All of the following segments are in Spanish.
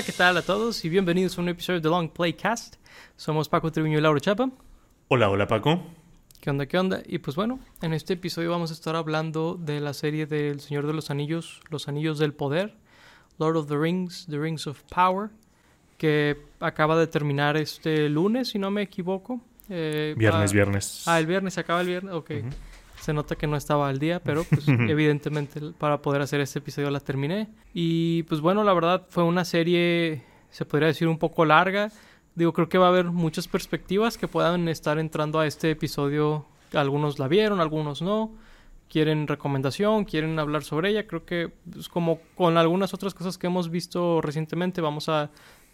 Hola, ¿qué tal a todos? Y bienvenidos a un episodio de Long Playcast. Somos Paco Tribuño y Laura Chapa. Hola, hola Paco. ¿Qué onda, qué onda? Y pues bueno, en este episodio vamos a estar hablando de la serie del Señor de los Anillos, Los Anillos del Poder, Lord of the Rings, The Rings of Power, que acaba de terminar este lunes, si no me equivoco. Eh, viernes, ah, viernes. Ah, el viernes, acaba el viernes, ok. Se nota que no estaba al día, pero pues evidentemente para poder hacer este episodio la terminé. Y pues bueno, la verdad fue una serie, se podría decir, un poco larga. Digo, creo que va a haber muchas perspectivas que puedan estar entrando a este episodio. Algunos la vieron, algunos no. Quieren recomendación, quieren hablar sobre ella. Creo que pues, como con algunas otras cosas que hemos visto recientemente, vamos a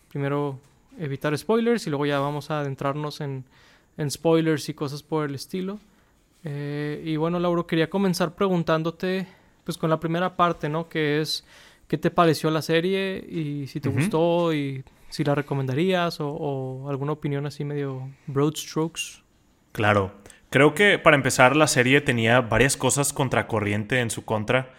primero evitar spoilers y luego ya vamos a adentrarnos en, en spoilers y cosas por el estilo. Eh, y bueno, Lauro, quería comenzar preguntándote, pues con la primera parte, ¿no? Que es, ¿qué te pareció la serie? Y si te gustó y si la recomendarías o, alguna opinión así medio broad strokes. Claro. Creo que para empezar la serie tenía varias cosas contracorriente en su contra,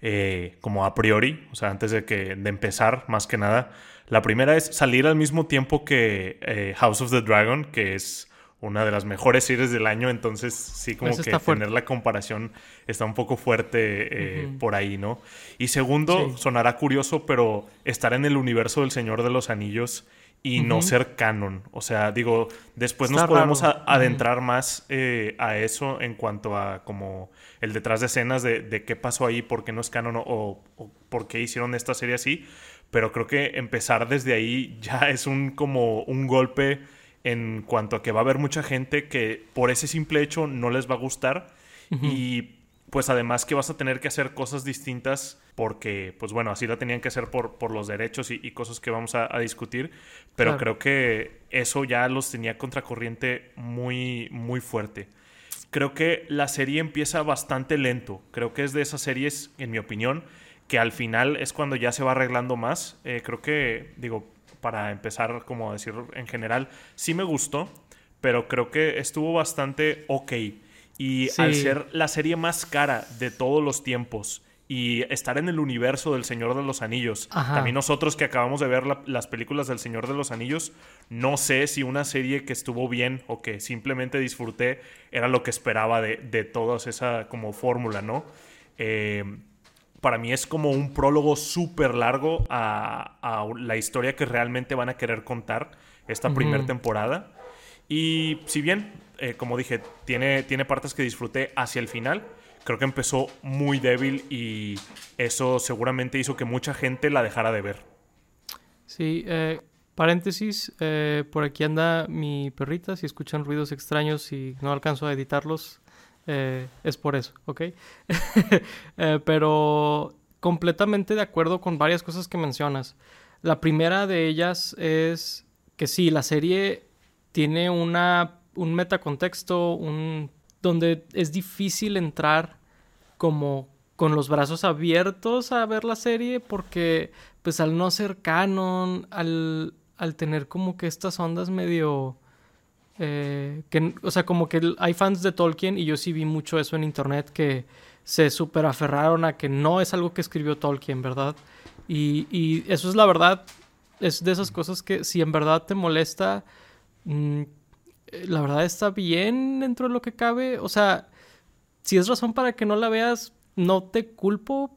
eh, como a priori, o sea, antes de, que, de empezar, más que nada. La primera es salir al mismo tiempo que eh, House of the Dragon, que es una de las mejores series del año, entonces sí como que tener la comparación está un poco fuerte eh, por ahí, ¿no? Y segundo, sonará curioso, pero estar en el universo del Señor de los Anillos y no ser canon. O sea, digo, después nos podemos adentrar más eh, a eso en cuanto a como el detrás de escenas de, qué pasó ahí, por qué no es canon o, o por qué hicieron esta serie así. Pero creo que empezar desde ahí ya es un como un golpe en cuanto a que va a haber mucha gente que por ese simple hecho no les va a gustar y pues además que vas a tener que hacer cosas distintas porque pues bueno, así la tenían que hacer por, por los derechos y, cosas que vamos a, discutir, pero creo que eso ya los tenía contracorriente muy, muy fuerte. Creo que la serie empieza bastante lento, creo que es de esas series, en mi opinión, que al final es cuando ya se va arreglando más. Eh, creo que, digo, para empezar, como a decir en general, sí me gustó, pero creo que estuvo bastante ok. Y al ser la serie más cara de todos los tiempos y estar en el universo del Señor de los Anillos, también nosotros que acabamos de ver las películas del Señor de los Anillos, no sé si una serie que estuvo bien o que simplemente disfruté era lo que esperaba de, de toda esa como fórmula, ¿no? Eh, para mí es como un prólogo súper largo a, la historia que realmente van a querer contar esta primera temporada. Y si bien, eh, como dije, tiene, tiene partes que disfruté hacia el final, creo que empezó muy débil y eso seguramente hizo que mucha gente la dejara de ver. Sí, eh, paréntesis, eh, por aquí anda mi perrita, si escuchan ruidos extraños y no alcanzo a editarlos, eh, es por eso, ¿ok? Eh, pero completamente de acuerdo con varias cosas que mencionas. La primera de ellas es que sí, la serie tiene una, un metacontexto, un, donde es difícil entrar como con los brazos abiertos a ver la serie porque pues al no ser canon, al, al tener como que estas ondas medio eh, que, o sea, como que hay fans de Tolkien y yo sí vi mucho eso en internet que se super aferraron a que no es algo que escribió Tolkien, ¿verdad? Y, eso es la verdad, es de esas cosas que si en verdad te molesta, mm, la verdad está bien dentro de lo que cabe. O sea, si es razón para que no la veas, no te culpo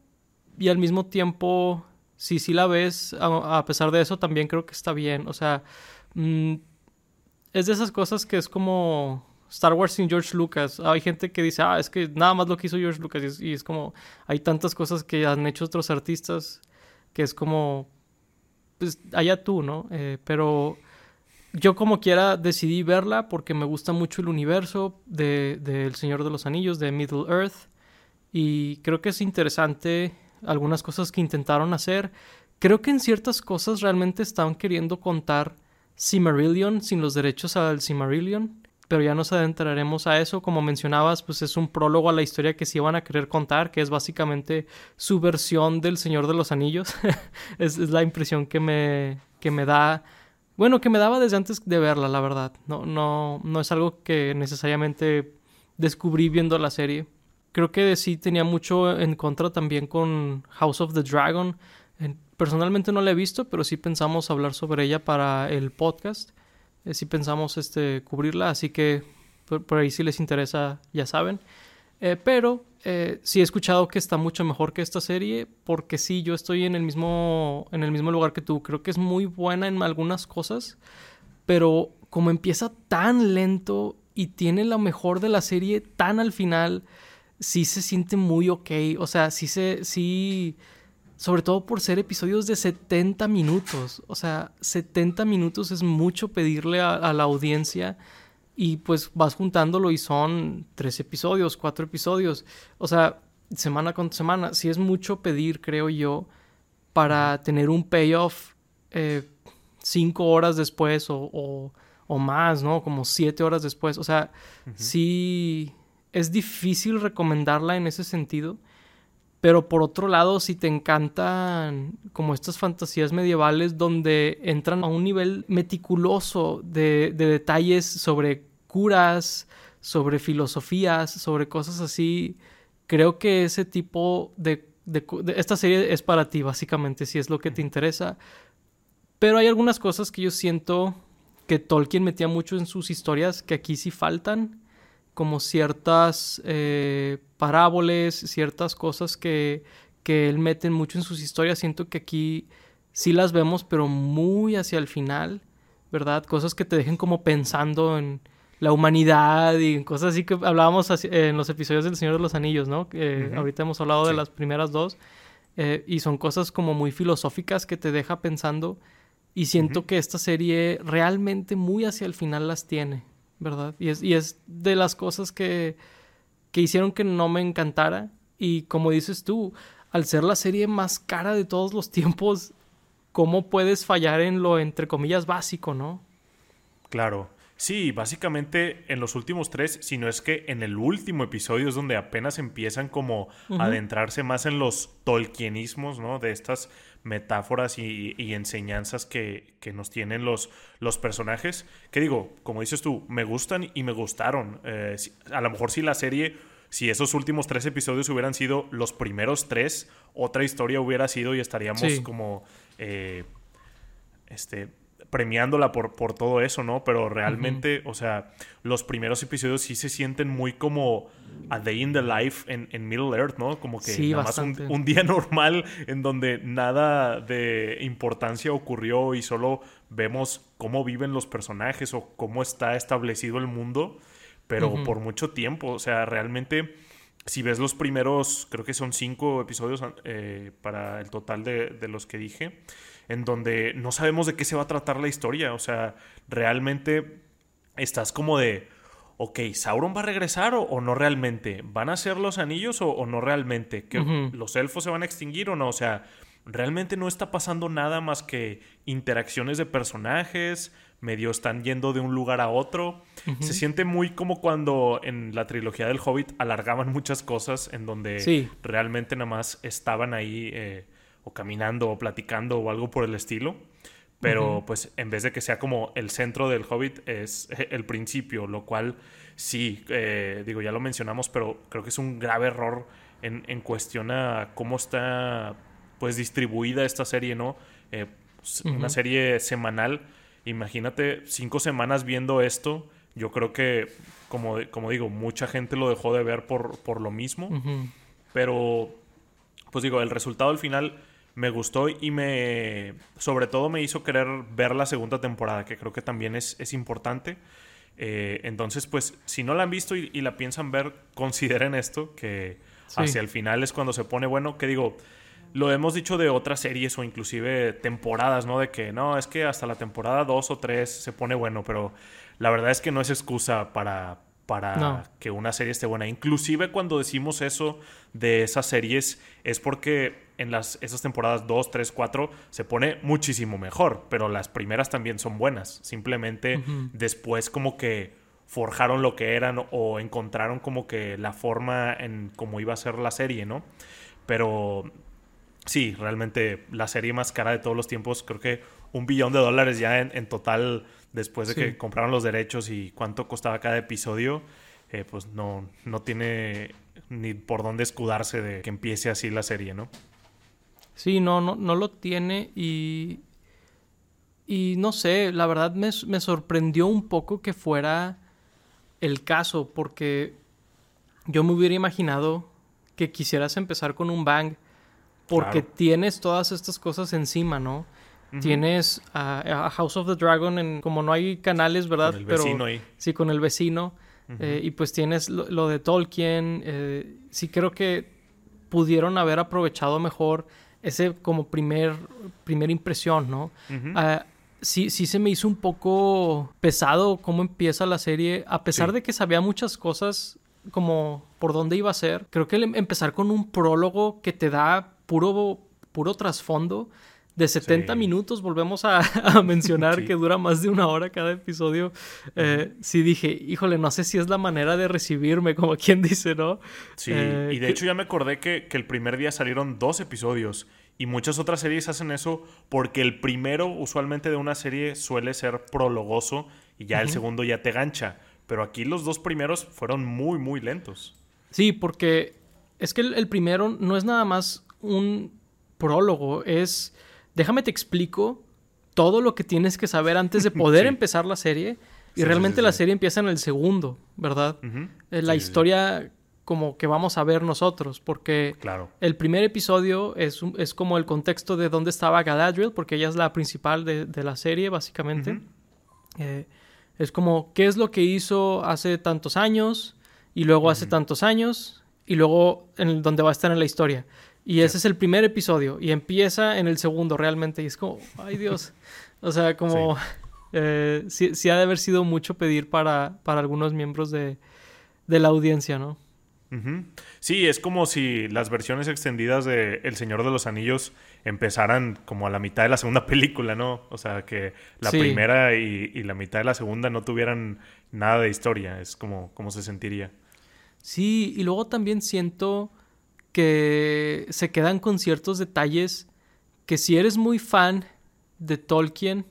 y al mismo tiempo, si sí la ves, a, pesar de eso, también creo que está bien. O sea, mm, es de esas cosas que es como Star Wars sin George Lucas. Hay gente que dice, ah, es que nada más lo que hizo George Lucas. Y es, como, hay tantas cosas que han hecho otros artistas que es como, pues allá tú, ¿no? Eh, pero yo como quiera decidí verla porque me gusta mucho el universo de, de El Señor de los Anillos, de Middle Earth. Y creo que es interesante algunas cosas que intentaron hacer. Creo que en ciertas cosas realmente estaban queriendo contar Cimarillion sin los derechos al Cimarillion. Pero ya nos adentraremos a eso. Como mencionabas, pues es un prólogo a la historia que sí iban a querer contar, que es básicamente su versión del Señor de los Anillos. es, la impresión que me, que me da. Bueno, que me daba desde antes de verla, la verdad. No, no, no es algo que necesariamente descubrí viendo la serie. Creo que sí tenía mucho en contra también con House of the Dragon personalmente no la he visto, pero sí pensamos hablar sobre ella para el podcast. Eh, sí pensamos este, cubrirla, así que por, ahí si les interesa, ya saben. Eh, pero eh, sí he escuchado que está mucho mejor que esta serie, porque sí, yo estoy en el mismo, en el mismo lugar que tú. Creo que es muy buena en algunas cosas, pero como empieza tan lento y tiene lo mejor de la serie tan al final, sí se siente muy ok. O sea, sí se, sí, sobre todo por ser episodios de 70 minutos. O sea, 70 minutos es mucho pedirle a la audiencia y pues vas juntándolo y son tres episodios, cuatro episodios. O sea, semana con semana. Si es mucho pedir, creo yo, para tener un payoff eh, cinco horas después o, o, más, ¿no? Como siete horas después. O sea, sí es difícil recomendarla en ese sentido. Pero por otro lado, si te encantan como estas fantasías medievales donde entran a un nivel meticuloso de, detalles sobre curas, sobre filosofías, sobre cosas así, creo que ese tipo de, Esta serie es para ti, básicamente, si es lo que te interesa. Pero hay algunas cosas que yo siento que Tolkien metía mucho en sus historias que aquí sí faltan como ciertas eh, paráboles, ciertas cosas que, que él mete mucho en sus historias. Siento que aquí sí las vemos, pero muy hacia el final, ¿verdad? Cosas que te dejen como pensando en la humanidad y cosas así que hablábamos en los episodios del Señor de los Anillos, ¿no? Ahorita hemos hablado de las primeras dos. Eh, y son cosas como muy filosóficas que te deja pensando. Y siento que esta serie realmente muy hacia el final las tiene. ¿Verdad? Y es, y es de las cosas que, que hicieron que no me encantara. Y como dices tú, al ser la serie más cara de todos los tiempos, ¿cómo puedes fallar en lo, entre comillas, básico, no? Claro. Sí, básicamente en los últimos tres, si no es que en el último episodio es donde apenas empiezan como a adentrarse más en los tolkienismos, ¿no? De estas metáforas y, enseñanzas que, nos tienen los, los personajes. Que digo, como dices tú, me gustan y me gustaron. Eh, a lo mejor si la serie, si esos últimos tres episodios hubieran sido los primeros tres, otra historia hubiera sido y estaríamos como... Eh, este premiándola por, por todo eso, ¿no? Pero realmente, o sea, los primeros episodios sí se sienten muy como a day in the life en, en Middle Earth, ¿no? Como que nada más un, día normal en donde nada de importancia ocurrió y solo vemos cómo viven los personajes o cómo está establecido el mundo, pero por mucho tiempo, o sea, realmente si ves los primeros, creo que son cinco episodios eh, para el total de, de, los que dije, en donde no sabemos de qué se va a tratar la historia. O sea, realmente estás como de, ok, ¿Sauron va a regresar o, no realmente? ¿Van a ser los anillos o, no realmente? ¿Que ¿Los elfos se van a extinguir o no? O sea, realmente no está pasando nada más que interacciones de personajes, medio están yendo de un lugar a otro. Se siente muy como cuando en la trilogía del Hobbit alargaban muchas cosas en donde realmente nada más estaban ahí eh, o caminando o platicando o algo por el estilo. Pero pues en vez de que sea como el centro del Hobbit es el principio, lo cual sí, eh, digo, ya lo mencionamos, pero creo que es un grave error en, en cuestión a cómo está pues distribuida esta serie, ¿no? Eh, pues, una serie semanal. Imagínate cinco semanas viendo esto. Yo creo que, como, como digo, mucha gente lo dejó de ver por, por lo mismo. Pero, pues digo, el resultado al final me gustó y me, sobre todo me hizo querer ver la segunda temporada, que creo que también es, es importante. Eh, entonces, pues, si no la han visto y, la piensan ver, consideren esto, que hacia el final es cuando se pone bueno, que digo, lo hemos dicho de otras series o inclusive temporadas, ¿no? De que no, es que hasta la temporada 2 o 3 se pone bueno, pero la verdad es que no es excusa para, para que una serie esté buena. Inclusive cuando decimos eso de esas series es porque en las, esas temporadas 2, 3, 4 se pone muchísimo mejor, pero las primeras también son buenas. Simplemente después como que forjaron lo que eran o encontraron como que la forma en cómo iba a ser la serie, ¿no? Pero sí, realmente la serie más cara de todos los tiempos, creo que un billón de dólares ya en, total después de que compraron los derechos y cuánto costaba cada episodio, eh, pues no, no tiene ni por dónde escudarse de que empiece así la serie, ¿no? Sí, no, no, no lo tiene y... Y no sé, la verdad me, me sorprendió un poco que fuera el caso, porque yo me hubiera imaginado que quisieras empezar con un bang, porque tienes todas estas cosas encima, ¿no? Tienes a, House of the Dragon, en, como no hay canales, ¿verdad? Con el vecino ahí. Sí, con el vecino. Eh, y pues tienes lo, de Tolkien. Eh, sí creo que pudieron haber aprovechado mejor ese como primer, primera impresión, ¿no? Ah, sí, sí se me hizo un poco pesado cómo empieza la serie, a pesar de que sabía muchas cosas como por dónde iba a ser. Creo que empezar con un prólogo que te da puro, puro trasfondo de 70 minutos, volvemos a, mencionar que dura más de una hora cada episodio. Eh, sí dije, híjole, no sé si es la manera de recibirme, como quien dice, ¿no? Sí, eh, y de hecho ya me acordé que, que, el primer día salieron dos episodios y muchas otras series hacen eso porque el primero usualmente de una serie suele ser prologoso y ya el segundo ya te gancha. Pero aquí los dos primeros fueron muy, muy lentos. Sí, porque es que el primero no es nada más un prólogo, es déjame te explico todo lo que tienes que saber antes de poder empezar la serie. Y realmente la serie empieza en el segundo, ¿verdad? Eh, la historia como que vamos a ver nosotros, porque claro. el primer episodio es, es como el contexto de dónde estaba Galadriel, porque ella es la principal de, la serie, básicamente. Eh, es como qué es lo que hizo hace tantos años, y luego hace tantos años, y luego en donde va a estar en la historia. Y ese es el primer episodio. Y empieza en el segundo realmente. Y es como, ay Dios. O sea, como... Sí. Eh, ha de haber sido mucho pedir para, para algunos miembros de, la audiencia, ¿no? Sí, es como si las versiones extendidas de El Señor de los Anillos empezaran como a la mitad de la segunda película, ¿no? O sea, que la primera y, la mitad de la segunda no tuvieran nada de historia. Es como, como se sentiría. Sí, y luego también siento que se quedan con ciertos detalles que si eres muy fan de Tolkien,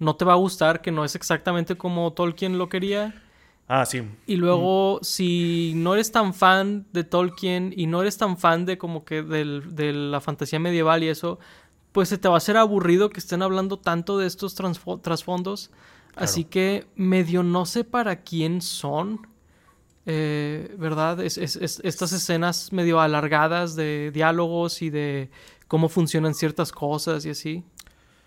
no te va a gustar, que no es exactamente como Tolkien lo quería. Ah, sí. Y luego, si no eres tan fan de Tolkien y no eres tan fan de como que de la fantasía medieval y eso, pues se te va a hacer aburrido que estén hablando tanto de estos trasfondos. Así que medio no sé para quién son. Eh, ¿verdad? Es, estas escenas medio alargadas de diálogos y de cómo funcionan ciertas cosas y así.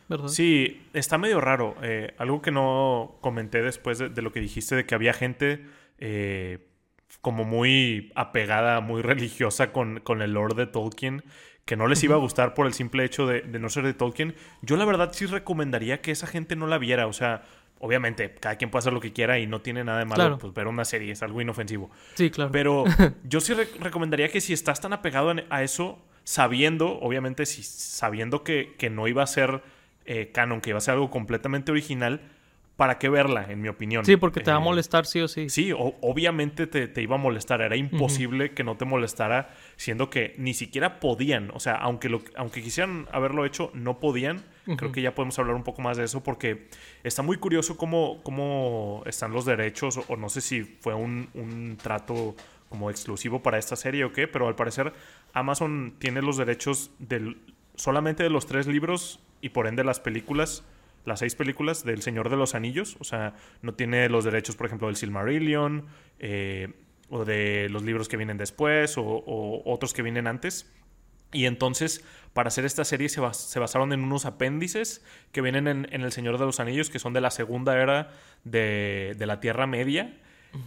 ¿verdad? Sí, está medio raro. Eh, algo que no comenté después de, lo que dijiste de que había gente eh, como muy apegada, muy religiosa con, con el lore de Tolkien, que no les iba a gustar por el simple hecho de, de no ser de Tolkien. Yo la verdad sí recomendaría que esa gente no la viera. O sea, obviamente, cada quien puede hacer lo que quiera y no tiene nada de malo, pues ver una serie es algo inofensivo. Sí, claro. Pero yo sí recomendaría que si estás tan apegado a eso, sabiendo, obviamente, si sabiendo que, que no iba a ser eh, canon, que iba a ser algo completamente original, ¿para qué verla, en mi opinión? Sí, porque te va a eh, molestar sí o sí. Sí, obviamente te, iba a molestar. Era imposible que no te molestara, siendo que ni siquiera podían. O sea, aunque, lo, aunque quisieran haberlo hecho, no podían. Creo que ya podemos hablar un poco más de eso porque está muy curioso cómo, cómo están los derechos, o, no sé si fue un, un trato como exclusivo para esta serie o qué, pero al parecer Amazon tiene los derechos del, solamente de los tres libros y por ende las películas las seis películas del Señor de los Anillos. O sea, no tiene los derechos, por ejemplo, del Silmarillion, eh, o de los libros que vienen después, o, otros que vienen antes. Y entonces, para hacer esta serie se, basaron en unos apéndices que vienen en, El Señor de los Anillos, que son de la segunda era de, de la Tierra Media.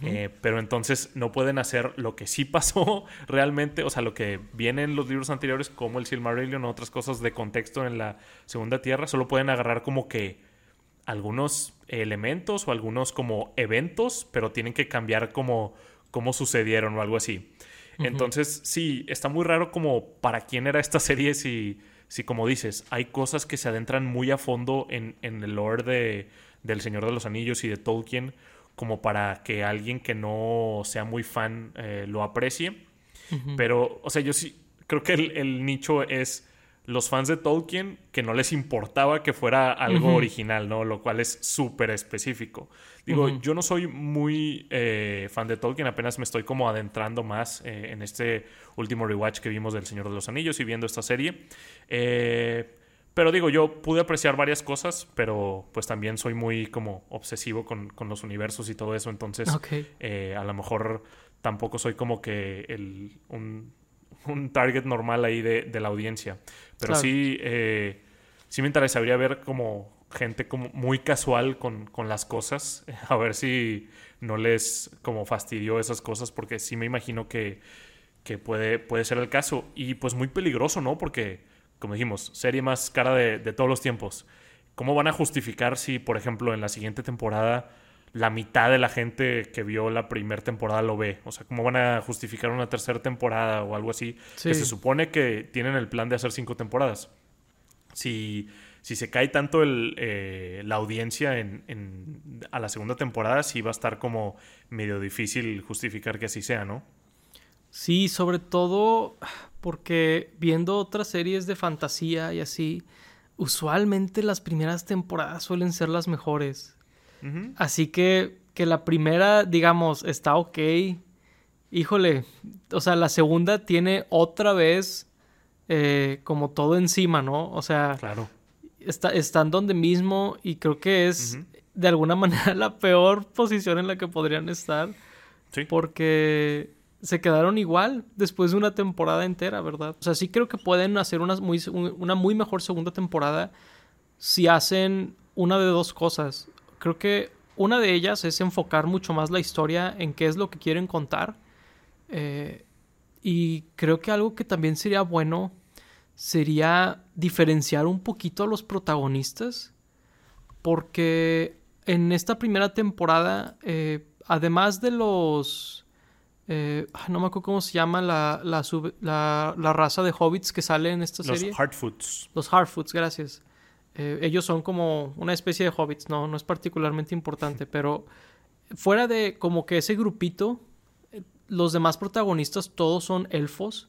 Eh, pero entonces no pueden hacer lo que sí pasó realmente, o sea, lo que viene en los libros anteriores, como el Silmarillion o otras cosas de contexto en la Segunda Tierra, solo pueden agarrar como que algunos elementos o algunos como eventos, pero tienen que cambiar como cómo sucedieron o algo así. Entonces, sí, está muy raro como para quién era esta serie si, si como dices, hay cosas que se adentran muy a fondo en, en el lore de, del Señor de los Anillos y de Tolkien como para que alguien que no sea muy fan eh, lo aprecie. Pero, o sea, yo sí creo que el, nicho es los fans de Tolkien que no les importaba que fuera algo original, ¿no? Lo cual es súper específico. Digo, yo no soy muy eh, fan de Tolkien, apenas me estoy como adentrando más eh, en este último rewatch que vimos del Señor de los Anillos y viendo esta serie. Eh, pero digo, yo pude apreciar varias cosas, pero pues también soy muy como obsesivo con, los universos y todo eso, entonces a lo mejor tampoco soy como que el, un, un target normal ahí de, la audiencia. Pero sí, eh, sí me interesaría ver como gente como muy casual con, las cosas, a ver si no les como fastidió esas cosas, porque sí me imagino que, puede, puede ser el caso. Y pues muy peligroso, ¿no? Porque, como dijimos, serie más cara de, de todos los tiempos. ¿Cómo van a justificar si, por ejemplo, en la siguiente temporada la mitad de la gente que vio la primera temporada lo ve. O sea, ¿cómo van a justificar una tercera temporada o algo así? Que se supone que tienen el plan de hacer cinco temporadas. Si, si se cae tanto el, eh, la audiencia en, a la segunda temporada, sí va a estar como medio difícil justificar que así sea, ¿no? Sí, sobre todo porque viendo otras series de fantasía y así, usualmente las primeras temporadas suelen ser las mejores. Así que que la primera, digamos, está ok. Híjole, o sea, la segunda tiene otra vez eh, como todo encima, ¿no? O sea, claro. está, están donde mismo y creo que es de alguna manera la peor posición en la que podrían estar. Sí. Porque se quedaron igual después de una temporada entera, ¿verdad? O sea, sí creo que pueden hacer una muy, una muy mejor segunda temporada si hacen una de dos cosas creo que una de ellas es enfocar mucho más la historia en qué es lo que quieren contar. Eh, y creo que algo que también sería bueno sería diferenciar un poquito a los protagonistas. Porque en esta primera temporada, eh, además de los... Eh, no me acuerdo cómo se llama la, la, raza de hobbits que sale en esta serie. Los Hardfoots. Los Hardfoots, gracias. Eh, ellos son como una especie de hobbits, no, no es particularmente importante, pero fuera de como que ese grupito, los demás protagonistas todos son elfos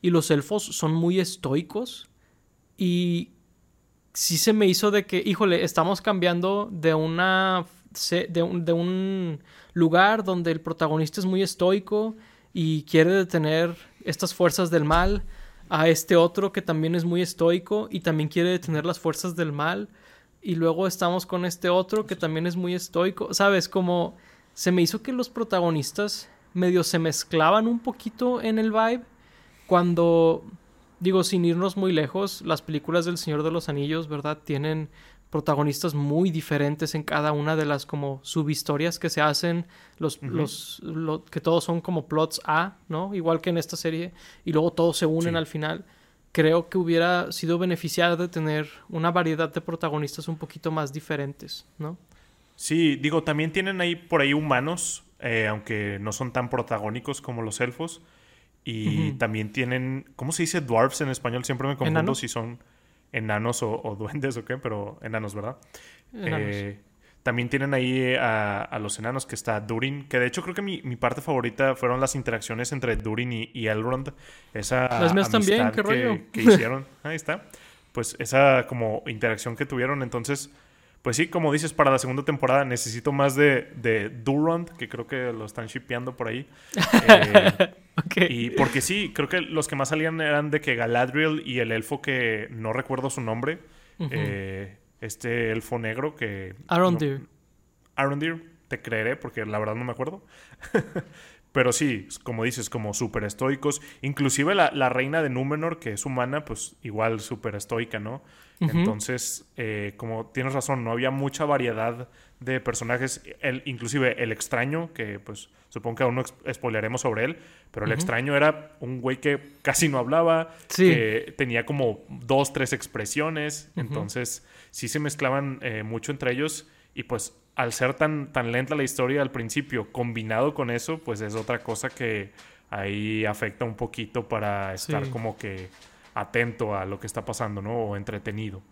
y los elfos son muy estoicos y sí se me hizo de que, híjole, estamos cambiando de una de un, lugar donde el protagonista es muy estoico y quiere detener estas fuerzas del mal a este otro que también es muy estoico y también quiere detener las fuerzas del mal. Y luego estamos con este otro que también es muy estoico. ¿Sabes? Como se me hizo que los protagonistas medio se mezclaban un poquito en el vibe. Cuando, digo, sin irnos muy lejos, las películas del Señor de los Anillos, ¿verdad? Tienen protagonistas muy diferentes en cada una de las como subhistorias que se hacen, los, los que todos son como plots A, ¿no? Igual que en esta serie, y luego todos se unen al final. Creo que hubiera sido beneficiado de tener una variedad de protagonistas un poquito más diferentes, ¿no? Sí, digo, también tienen ahí por ahí humanos, eh, aunque no son tan protagónicos como los elfos. Y también tienen, ¿cómo se dice dwarfs en español? Siempre me confundo si son enanos o, duendes o qué, pero enanos, ¿verdad? Eh, también tienen ahí a, los enanos que está Durin, que de hecho creo que mi, parte favorita fueron las interacciones entre Durin y, Elrond. Esa las mías también, qué rollo. Que, hicieron. Ahí está. Pues esa como interacción que tuvieron, entonces pues sí, como dices, para la segunda temporada necesito más de, de Durand, que creo que lo están shipeando por ahí. Eh, y porque sí, creo que los que más salían eran de que Galadriel y el elfo que no recuerdo su nombre, eh, este elfo negro que... Arondir. No, Arondir, te creeré porque la verdad no me acuerdo. Pero sí, como dices, como súper estoicos. Inclusive la, la, reina de Númenor, que es humana, pues igual súper estoica, ¿no? Entonces, eh, como tienes razón, no había mucha variedad de personajes. El, inclusive el extraño, que pues supongo que aún no spoileremos sobre él, pero el extraño era un güey que casi no hablaba, que tenía como dos, tres expresiones. Entonces, sí se mezclaban eh, mucho entre ellos. Y pues al ser tan, tan lenta la historia al principio, combinado con eso, pues es otra cosa que ahí afecta un poquito para estar como que atento a lo que está pasando, ¿no? O entretenido.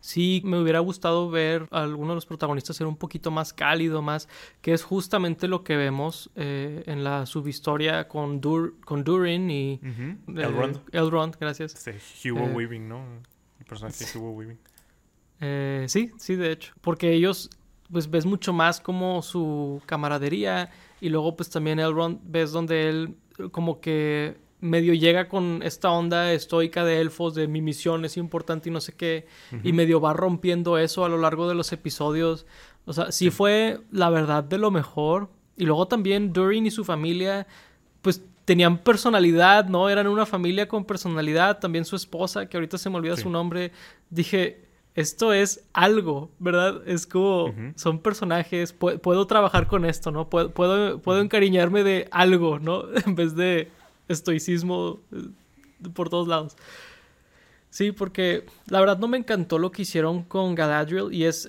sí me hubiera gustado ver a alguno de los protagonistas ser un poquito más cálido, más, que es justamente lo que vemos eh, en la subhistoria con, Dur con Durin y Ujú. eh, Elrond. Elrond, gracias. Este, Hugo Eh, Weaving, ¿no? El personaje de Hugo Weaving. Eh, sí, sí, de hecho. Porque ellos, pues ves mucho más como su camaradería y luego pues también Elrond ves donde él como que medio llega con esta onda estoica de elfos de mi misión es importante y no sé qué y medio va rompiendo eso a lo largo de los episodios. O sea, sí, fue la verdad de lo mejor. Y luego también Durin y su familia pues tenían personalidad, ¿no? Eran una familia con personalidad. También su esposa, que ahorita se me olvida Sí. su nombre. Dije, esto es algo, ¿verdad? Es como, son personajes, pu- puedo trabajar con esto, ¿no? Puedo, puedo, puedo encariñarme de algo, ¿no? en vez de estoicismo eh, por todos lados. Sí, porque la verdad no me encantó lo que hicieron con Galadriel y es,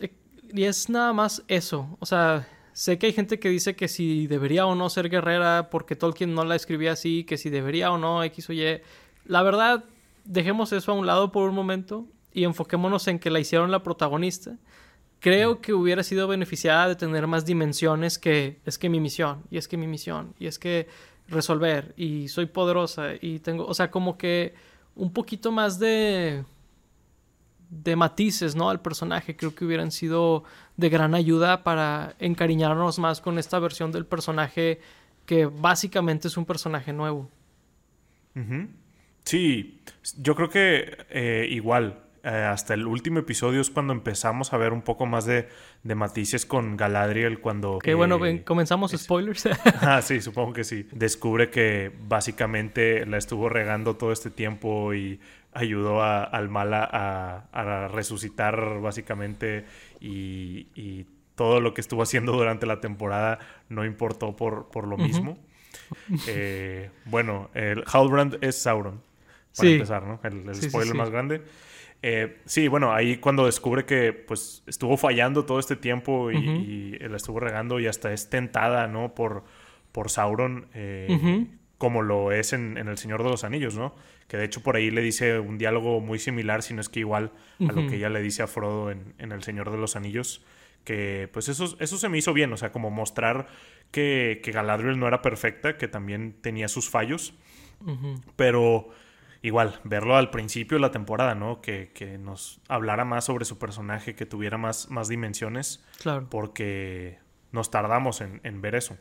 y es nada más eso. O sea, sé que hay gente que dice que si debería o no ser guerrera porque Tolkien no la escribía así, que si debería o no X o Y. La verdad, dejemos eso a un lado por un momento y enfoquémonos en que la hicieron la protagonista. Creo que hubiera sido beneficiada de tener más dimensiones que es que mi misión, y es que mi misión, y es que resolver, y soy poderosa, y tengo, o sea, como que un poquito más de de matices, ¿no? Al personaje creo que hubieran sido de gran ayuda para encariñarnos más con esta versión del personaje que básicamente es un personaje nuevo. Sí, yo creo que eh, igual, eh, hasta el último episodio es cuando empezamos a ver un poco más de, de matices con Galadriel cuando... Que bueno, eh, ven, comenzamos spoilers. Ah, sí, supongo que sí. Descubre que básicamente la estuvo regando todo este tiempo y ayudó a- al mala a, a resucitar básicamente y, y todo lo que estuvo haciendo durante la temporada no importó por, por lo mismo. Eh, bueno, el Halbrand es Sauron, para Sí. empezar, ¿no? El, el Sí, sí, spoiler sí. más grande. Eh, sí, bueno, ahí cuando descubre que pues estuvo fallando todo este tiempo y, Ujú. y la estuvo regando y hasta es tentada, ¿no? Por, por Sauron, eh, como lo es en, en El Señor de los Anillos, ¿no? Que de hecho por ahí le dice un diálogo muy similar, si no es que igual a lo que ella le dice a Frodo en, en El Señor de los Anillos. Que pues eso, eso se me hizo bien, o sea, como mostrar que, que Galadriel no era perfecta, que también tenía sus fallos. Pero igual, verlo al principio de la temporada, ¿no? Que, que nos hablara más sobre su personaje, que tuviera más, más dimensiones, Claro. porque nos tardamos en, en ver eso.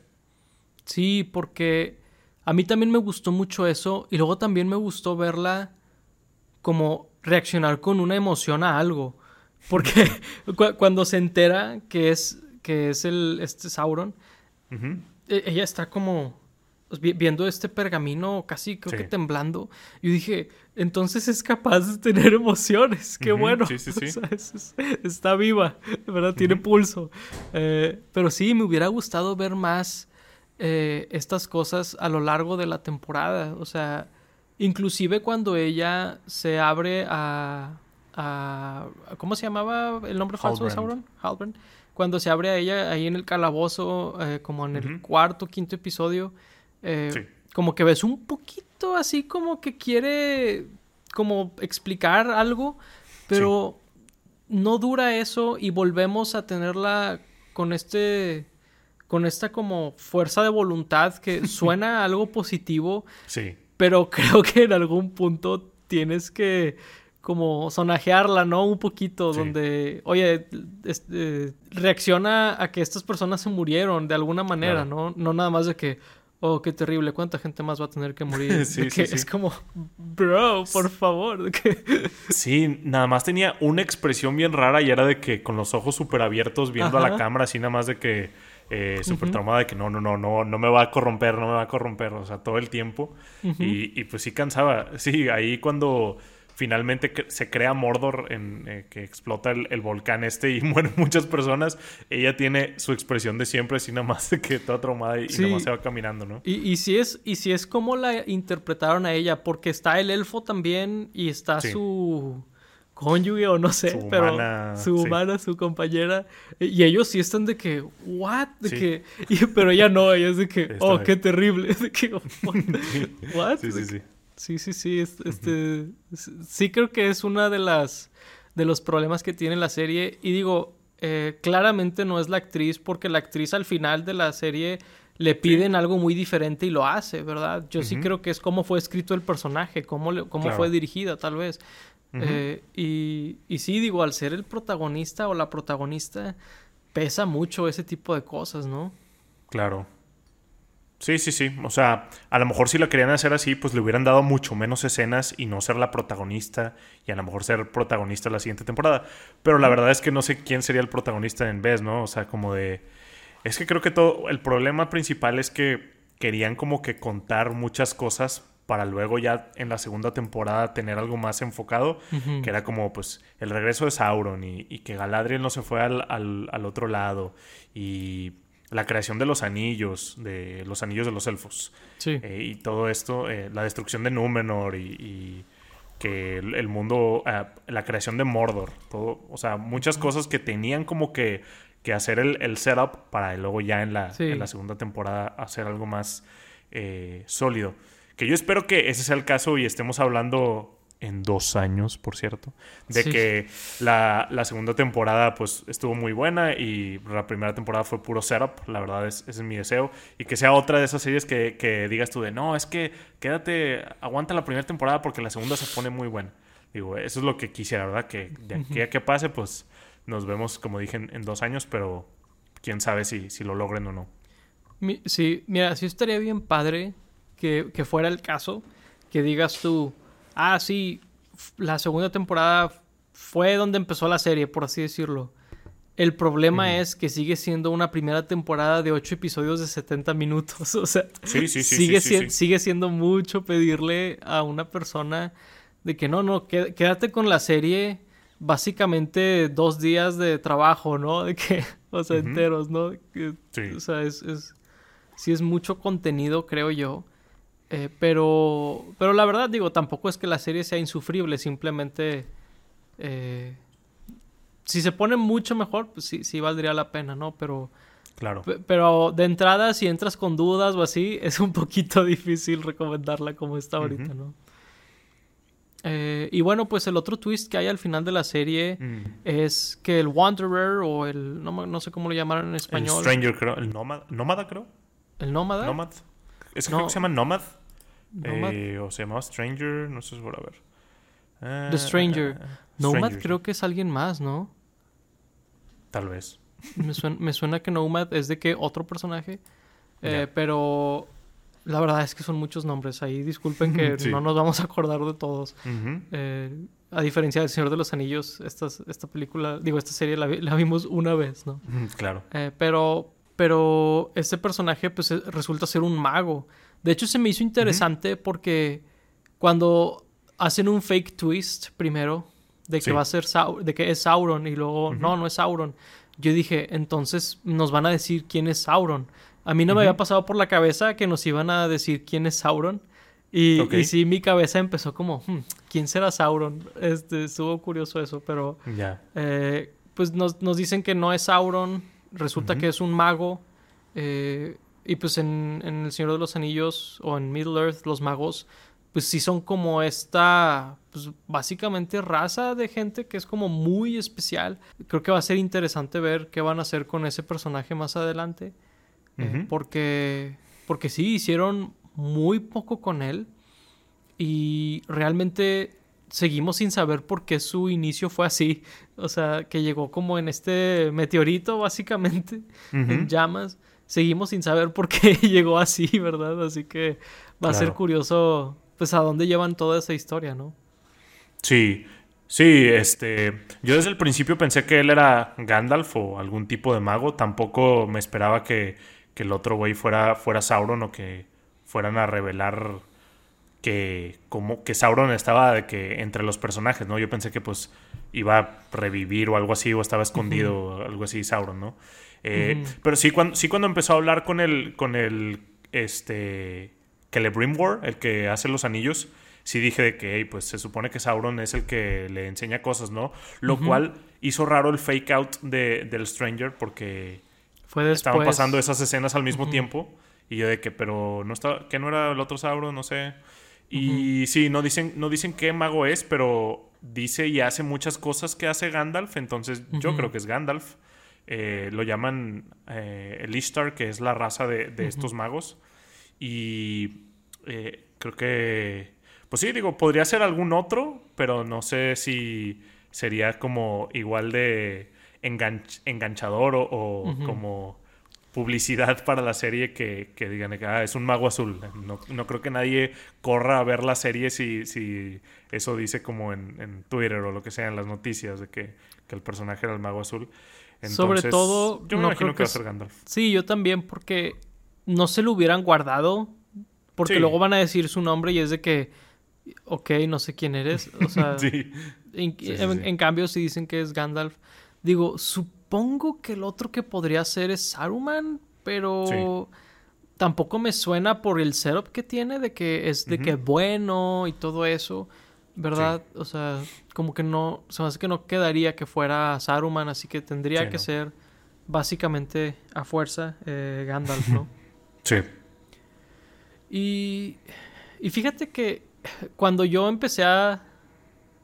Sí, porque a mí también me gustó mucho eso y luego también me gustó verla como reaccionar con una emoción a algo. Porque cu- cuando se entera que es, que es el, este Sauron, e- ella está como viendo este pergamino casi creo que temblando. Yo dije, entonces es capaz de tener emociones. Qué bueno. sí, sí, O sea, es- está viva, ¿verdad? Tiene pulso. Eh, pero sí, me hubiera gustado ver más eh, estas cosas a lo largo de la temporada. O sea, inclusive cuando ella se abre a... a- ¿Cómo se llamaba el nombre falso de. Sauron? Halbrand. Cuando se abre a ella ahí en el calabozo, eh, como en el cuarto, quinto episodio, eh, Sí. como que ves un poquito así como que quiere como explicar algo, pero no dura eso y volvemos a tenerla con este con esta como fuerza de voluntad que suena a algo positivo, Sí. pero creo que en algún punto tienes que como sonajearla, ¿no? Un poquito, Sí. donde, oye, este, reacciona a que estas personas se murieron de alguna manera, Claro. ¿no? No nada más de que, oh, qué terrible, ¿cuánta gente más va a tener que morir? Sí, De sí, que sí. Es como, bro, por favor. que- Sí, nada más tenía una expresión bien rara y era de que con los ojos súper abiertos viendo a la cámara, así nada más de que eh, súper traumada de que no, no, no, no, no me va a corromper, no me va a corromper, o sea, todo el tiempo. Y, y, pues sí cansaba. Sí, ahí cuando finalmente se crea Mordor, en, eh, que explota el, el volcán este y mueren muchas personas, ella tiene su expresión de siempre, así nada más que toda traumada y, y Sí. nada más se va caminando, ¿no? Y, y si es, y si es como la interpretaron a ella, porque está el elfo también y está Sí. su cónyuge o no sé, Su pero humana, su sí. humana, su compañera, y ellos sí están de que, what, de Sí. que, y- pero ella no, ella es de que, Esta oh, vez. qué terrible, de que, oh, what, Sí, De sí, sí. sí, sí, sí, es- este, sí creo que es una de las de los problemas que tiene la serie. Y digo, eh, claramente no es la actriz, porque la actriz al final de la serie le piden algo muy diferente y lo hace, ¿verdad? Yo sí creo que es cómo fue escrito el personaje, cómo, cómo fue dirigida, tal vez. Eh, y, y sí, digo, al ser el protagonista o la protagonista, pesa mucho ese tipo de cosas, ¿no? Claro. Sí, sí, sí. O sea, a lo mejor si la querían hacer así, pues le hubieran dado mucho menos escenas y no ser la protagonista y a lo mejor ser protagonista la siguiente temporada. Pero la verdad es que no sé quién sería el protagonista en vez, ¿no? O sea, como de... Es que creo que todo... El problema principal es que querían como que contar muchas cosas para luego ya en la segunda temporada tener algo más enfocado, que era como pues el regreso de Sauron y, que Galadriel no se fue al, al otro lado y la creación de los anillos, de los anillos de los elfos. Sí. Eh, y todo esto, eh, la destrucción de Númenor y, que el, mundo, eh, la creación de Mordor, todo, o sea, muchas cosas que tenían como que, que hacer el, el, setup para luego ya en la, en la segunda temporada hacer algo más sólido. Que yo espero que ese sea el caso y estemos hablando en dos años, por cierto, de que la, segunda temporada pues estuvo muy buena y la primera temporada fue puro setup, la verdad es, ese es mi deseo, y que sea otra de esas series que, digas tú de, no, es que quédate, aguanta la primera temporada porque la segunda se pone muy buena. Digo, eso es lo que quisiera, ¿verdad? Que de aquí a que pase, pues nos vemos, como dije, en, dos años, pero quién sabe si, si lo logren o no. sí, mira, sí estaría bien padre que, que fuera el caso, que digas tú ah, sí, la segunda temporada fue donde empezó la serie, por así decirlo. El problema es que sigue siendo una primera temporada de ocho episodios de 70 minutos. O sea, sigue, sigue siendo mucho pedirle a una persona de que no, no, quédate con la serie básicamente dos días de trabajo, ¿no? De que, o sea, enteros, ¿no? O sea, es, es, sí es mucho contenido, creo yo. Eh, pero, pero la verdad, digo, tampoco es que la serie sea insufrible, simplemente... Eh, si se pone mucho mejor, pues sí, sí valdría la pena, ¿no? Pero... Claro. Pero de entrada, si entras con dudas o así, es un poquito difícil recomendarla como está ahorita, ¿no? Eh, y bueno, pues el otro twist que hay al final de la serie mm. es que el Wanderer o el... No, sé cómo lo llamaron en español. El Stranger, creo. El Nómada, ¿Nómada creo. ¿El Nómada? Nómada. ¿Es que creo que se llama Eh, o se llamaba Stranger, no sé seguro, a ver. The Stranger. Ah, Nomad creo que es alguien más, ¿no? Tal vez. Me suena, que Nomad es de que otro personaje. Eh, pero la verdad es que son muchos nombres. Ahí disculpen que no nos vamos a acordar de todos. Eh, a diferencia del Señor de los Anillos, esta, esta película, digo, esta serie la, vimos una vez, ¿no? Claro. pero, pero este personaje pues resulta ser un mago. De hecho, se me hizo interesante porque cuando hacen un fake twist primero de que va a ser de que es Sauron y luego no, no es Sauron. Yo dije, entonces nos van a decir quién es Sauron. A mí no me había pasado por la cabeza que nos iban a decir quién es Sauron. Y, sí, mi cabeza empezó como, hmm, ¿quién será Sauron? Este, estuvo curioso eso, pero ya eh, pues nos, dicen que no es Sauron, resulta que es un mago. Eh, y pues en, El Señor de los Anillos o en Middle Earth, los magos, pues sí son como esta, pues básicamente raza de gente que es como muy especial. Creo que va a ser interesante ver qué van a hacer con ese personaje más adelante. Eh, porque, porque sí, hicieron muy poco con él. Y realmente seguimos sin saber por qué su inicio fue así. O sea, que llegó como en este meteorito, básicamente, en llamas seguimos sin saber por qué llegó así, ¿verdad? Así que va a ser curioso, pues, a dónde llevan toda esa historia, ¿no? Sí, sí, este, yo desde el principio pensé que él era Gandalf o algún tipo de mago, tampoco me esperaba que, que el otro güey fuera, fuera Sauron o que fueran a revelar que como que Sauron estaba de que entre los personajes, ¿no? Yo pensé que pues iba a revivir o algo así o estaba escondido o algo así Sauron, ¿no? Eh, pero sí cuando, sí cuando empezó a hablar con el, con el, este, Celebrimwar, el que hace los anillos, sí dije de que, pues se supone que Sauron es el que le enseña cosas, ¿no? Lo cual hizo raro el fake out de, del Stranger porque Fue estaban pasando esas escenas al mismo tiempo. Y yo de que, pero no estaba, que no era el otro Sauron, no sé. Y sí, no dicen, no dicen qué mago es, pero dice y hace muchas cosas que hace Gandalf, entonces yo creo que es Gandalf. Eh, lo llaman eh, el Ishtar, que es la raza de, estos magos. Y eh, creo que, pues sí, digo, podría ser algún otro, pero no sé si sería como igual de enganchador o, como publicidad para la serie que, digan que ah, es un mago azul. No, creo que nadie corra a ver la serie si, si eso dice como en, Twitter o lo que sea en las noticias de que, el personaje era el mago azul. Sobre todo, yo me imagino que, va a ser Gandalf. Sí, yo también, porque no se lo hubieran guardado. Porque luego van a decir su nombre y es de que, ok, no sé quién eres. O sea, en, cambio, si dicen que es Gandalf, digo, supongo que el otro que podría ser es Saruman, pero tampoco me suena por el setup que tiene de que es de que bueno y todo eso. ¿Verdad? O sea, como que no, se me hace que no quedaría que fuera Saruman, así que tendría que ser básicamente a fuerza eh, Gandalf, ¿no? sí. Y, y fíjate que cuando yo empecé a,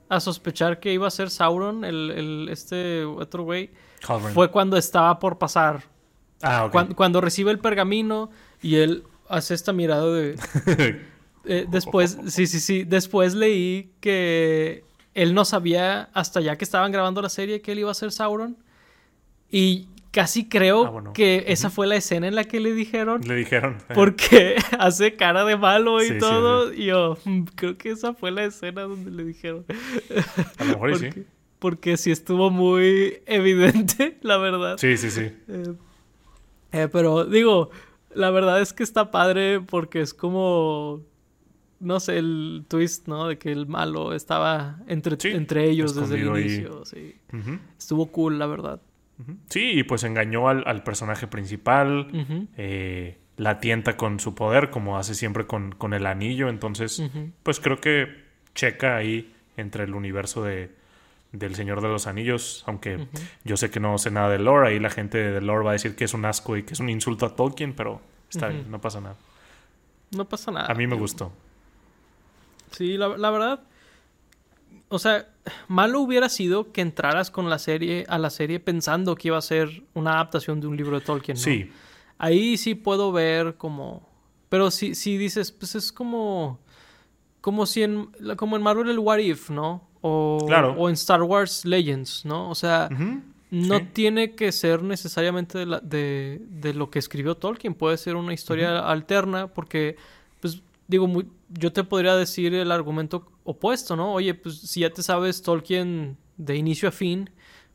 a sospechar que iba a ser Sauron, el, el este otro güey, fue cuando estaba por pasar. Ah, cuando recibe el pergamino y él hace esta mirada de... Eh, después, sí, sí, sí. Después leí que él no sabía hasta ya que estaban grabando la serie que él iba a ser Sauron. Y casi creo ah, que esa fue la escena en la que le dijeron. Le dijeron. Eh. Porque hace cara de malo y todo. Y yo mm, creo que esa fue la escena donde le dijeron. A lo mejor sí. Porque sí estuvo muy evidente, la verdad. Sí, sí, sí. Eh, pero digo, la verdad es que está padre porque es como no sé, el twist, ¿no? De que el malo estaba entre, entre ellos desde el inicio. Sí. Estuvo cool, la verdad. Sí, y pues engañó al, personaje principal. Eh, la tienta con su poder, como hace siempre con, con el anillo. Entonces, pues creo que checa ahí entre el universo de, del Señor de los Anillos. Aunque yo sé que no sé nada de lore. Ahí la gente de lore va a decir que es un asco y que es un insulto a Tolkien, pero está bien, no pasa nada. No pasa nada. A mí me gustó. Sí, la, verdad. O sea, malo hubiera sido que entraras con la serie a la serie pensando que iba a ser una adaptación de un libro de Tolkien. ¿no? Sí. Ahí sí puedo ver como. Pero si, si dices, pues es como. Como si en. Como en Marvel el What If, ¿no? O, o en Star Wars Legends, ¿no? O sea. No tiene que ser necesariamente de, la, de, de, lo que escribió Tolkien. Puede ser una historia alterna porque, pues, digo, muy, yo te podría decir el argumento opuesto, ¿no? Oye, pues si ya te sabes Tolkien de inicio a fin,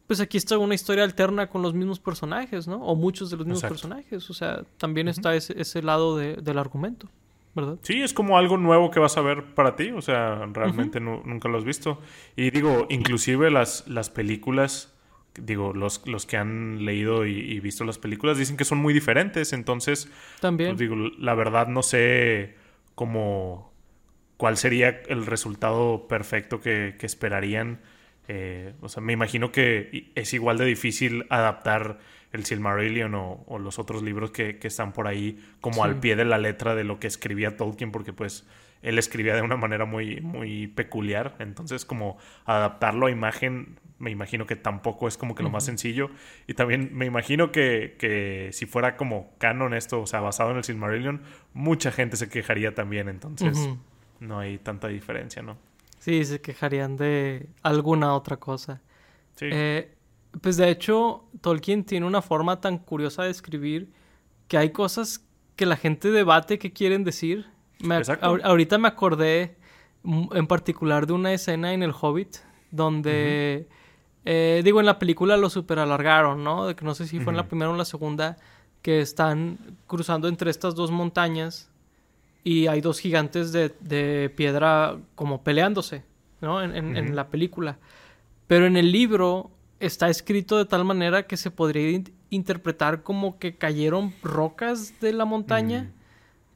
pues aquí está una historia alterna con los mismos personajes, ¿no? O muchos de los mismos personajes. O sea, también está ese, ese lado del argumento, ¿verdad? Sí, es como algo nuevo que vas a ver para ti. O sea, realmente nunca lo has visto. Y digo, inclusive las, las películas, digo, los, los que han leído y, visto las películas dicen que son muy diferentes. Entonces, también. Pues, digo, la verdad no sé como cuál sería el resultado perfecto que, esperarían. Eh, o sea, me imagino que es igual de difícil adaptar el Silmarillion o, o los otros libros que, están por ahí como al pie de la letra de lo que escribía Tolkien, porque pues él escribía de una manera muy, muy peculiar. Entonces, como adaptarlo a imagen, me imagino que tampoco es como que lo más sencillo. Y también me imagino que, que, si fuera como canon esto, o sea, basado en el Silmarillion, mucha gente se quejaría también. Entonces, no hay tanta diferencia, ¿no? Sí, se quejarían de alguna otra cosa. Sí. Eh, pues de hecho, Tolkien tiene una forma tan curiosa de escribir que hay cosas que la gente debate que quieren decir ahorita me acordé en particular de una escena en El Hobbit donde, eh, digo, en la película lo super alargaron, ¿no? De que no sé si fue en la primera o en la segunda, que están cruzando entre estas dos montañas y hay dos gigantes de, piedra como peleándose, ¿no? En, la película. Pero en el libro está escrito de tal manera que se podría interpretar como que cayeron rocas de la montaña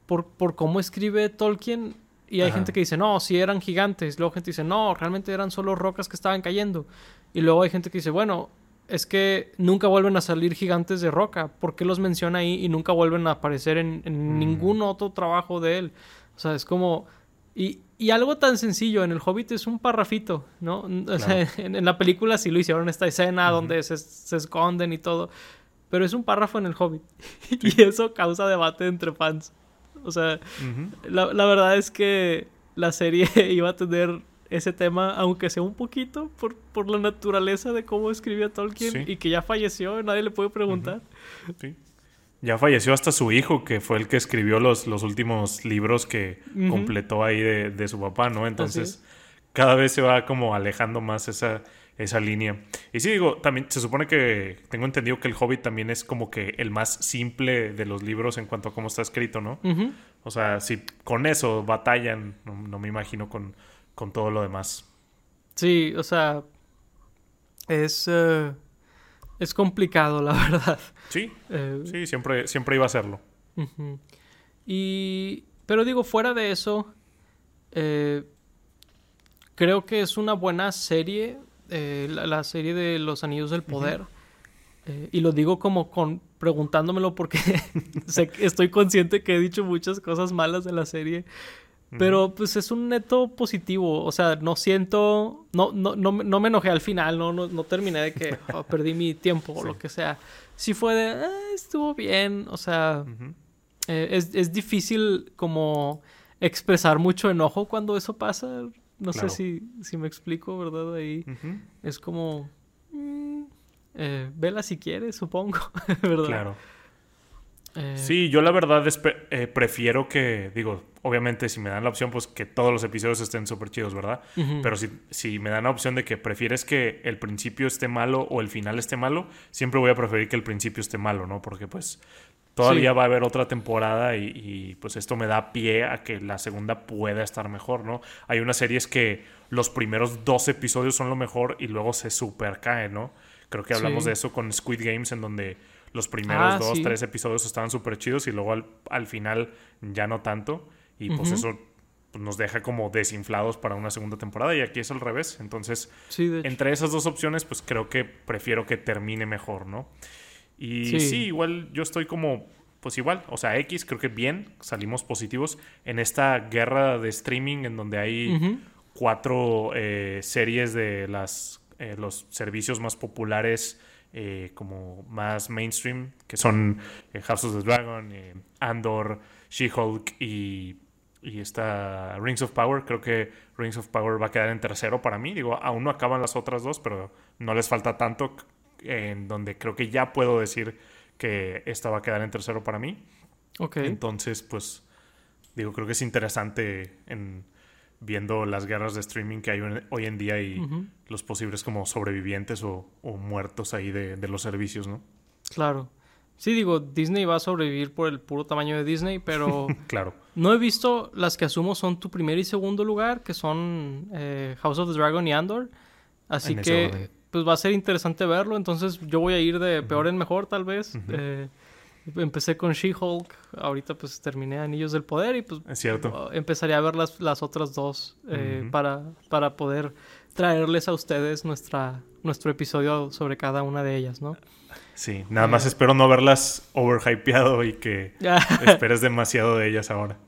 por, por cómo escribe Tolkien. Y hay gente que dice, no, sí eran gigantes. Luego gente dice, no, realmente eran solo rocas que estaban cayendo. Y luego hay gente que dice, bueno, es que nunca vuelven a salir gigantes de roca. ¿Por qué los menciona ahí y nunca vuelven a aparecer en, mm. ningún otro trabajo de él? O sea, es como... Y, y, algo tan sencillo, en El Hobbit es un parrafito, ¿no? O sea, en, la película sí lo hicieron esta escena donde se, se, esconden y todo. Pero es un párrafo en El Hobbit. y eso causa debate entre fans. O sea, la, la, verdad es que la serie iba a tener ese tema, aunque sea un poquito, por, por la naturaleza de cómo escribía Tolkien y que ya falleció, nadie le puede preguntar. Sí. Ya falleció hasta su hijo, que fue el que escribió los, los últimos libros que completó ahí de, su papá, ¿no? Entonces, cada vez se va como alejando más esa, esa línea. Y sí, digo, también se supone que tengo entendido que el Hobbit también es como que el más simple de los libros en cuanto a cómo está escrito, ¿no? O sea, si con eso batallan, no, me imagino con, con, todo lo demás. Sí, o sea, es... Eh, es complicado, la verdad. Sí, eh, sí, siempre, siempre iba a serlo. Y, pero digo, fuera de eso, eh, creo que es una buena serie, eh, la, serie de Los Anillos del Poder. y lo digo como con preguntándomelo porque estoy consciente que he dicho muchas cosas malas de la serie. Pero pues es un neto positivo. O sea, no siento. No, no, no, no me enojé al final, no, no, terminé de que oh, perdí mi tiempo o lo que sea. Sí fue de. Ah, estuvo bien. O sea. Eh, es, es, difícil como expresar mucho enojo cuando eso pasa. No sé si, si me explico, ¿verdad? Ahí es como. Mm, eh, vela si quieres, supongo. ¿Verdad? Claro. Eh, sí, yo la verdad eh, prefiero que, digo, obviamente si me dan la opción, pues que todos los episodios estén súper chidos, ¿verdad? Pero si, si me dan la opción de que prefieres que el principio esté malo o el final esté malo, siempre voy a preferir que el principio esté malo, ¿no? Porque pues todavía va a haber otra temporada y, pues esto me da pie a que la segunda pueda estar mejor, ¿no? Hay unas series que los primeros dos episodios son lo mejor y luego se super caen, ¿no? Creo que hablamos de eso con Squid Games en donde los primeros ah, dos, tres episodios estaban súper chidos y luego al, final ya no tanto. Y pues eso pues, nos deja como desinflados para una segunda temporada y aquí es al revés. Entonces, entre esas dos opciones, pues creo que prefiero que termine mejor, ¿no? Y sí. igual yo estoy como, pues igual, o sea, X creo que bien, salimos positivos en esta guerra de streaming en donde hay cuatro eh, series de las, eh, los servicios más populares eh, como más mainstream, que son eh, House of the Dragon, eh, Andor, She-Hulk y, y esta Rings of Power. Creo que Rings of Power va a quedar en tercero para mí. Digo, aún no acaban las otras dos, pero no les falta tanto en donde creo que ya puedo decir que esta va a quedar en tercero para mí. Ok. Entonces, pues, digo, creo que es interesante en viendo las guerras de streaming que hay hoy en día y los posibles como sobrevivientes o, muertos ahí de, los servicios, ¿no? Claro. Sí, digo, Disney va a sobrevivir por el puro tamaño de Disney, pero claro. no he visto las que asumo son tu primer y segundo lugar, que son eh, House of the Dragon y Andor. Así que, pues va a ser interesante verlo. Entonces yo voy a ir de peor en mejor, tal vez. Empecé con She-Hulk, ahorita pues terminé Anillos del Poder y pues es cierto. Oh, empezaré a ver las, las otras dos eh, para, para poder traerles a ustedes nuestra, nuestro episodio sobre cada una de ellas, ¿no? Sí, nada más eh. espero no verlas overhypeado y que esperes demasiado de ellas ahora.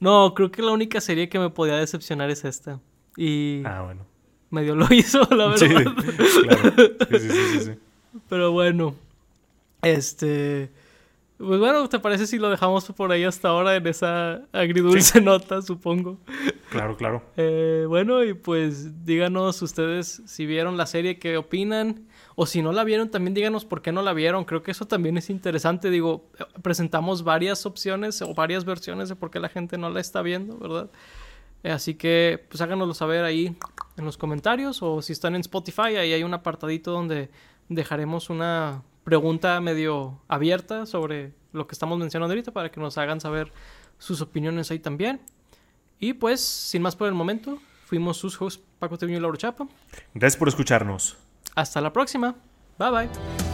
No, creo que la única serie que me podía decepcionar es esta. Y ah, bueno. medio lo hizo, la verdad. Sí, claro. sí, sí, sí, sí. Pero bueno, este... Pues bueno, ¿te parece si lo dejamos por ahí hasta ahora en esa agridulce nota, supongo? Claro, claro. Eh, bueno, y pues díganos ustedes si vieron la serie, qué opinan. O si no la vieron, también díganos por qué no la vieron. Creo que eso también es interesante. Digo, presentamos varias opciones o varias versiones de por qué la gente no la está viendo, ¿verdad? Eh, así que, pues háganoslo saber ahí en los comentarios. O si están en Spotify, ahí hay un apartadito donde dejaremos una pregunta medio abierta sobre lo que estamos mencionando ahorita para que nos hagan saber sus opiniones ahí también. Y pues, sin más por el momento, fuimos sus hosts Paco Treviño y Laura Chapa. Gracias por escucharnos. Hasta la próxima. Bye bye.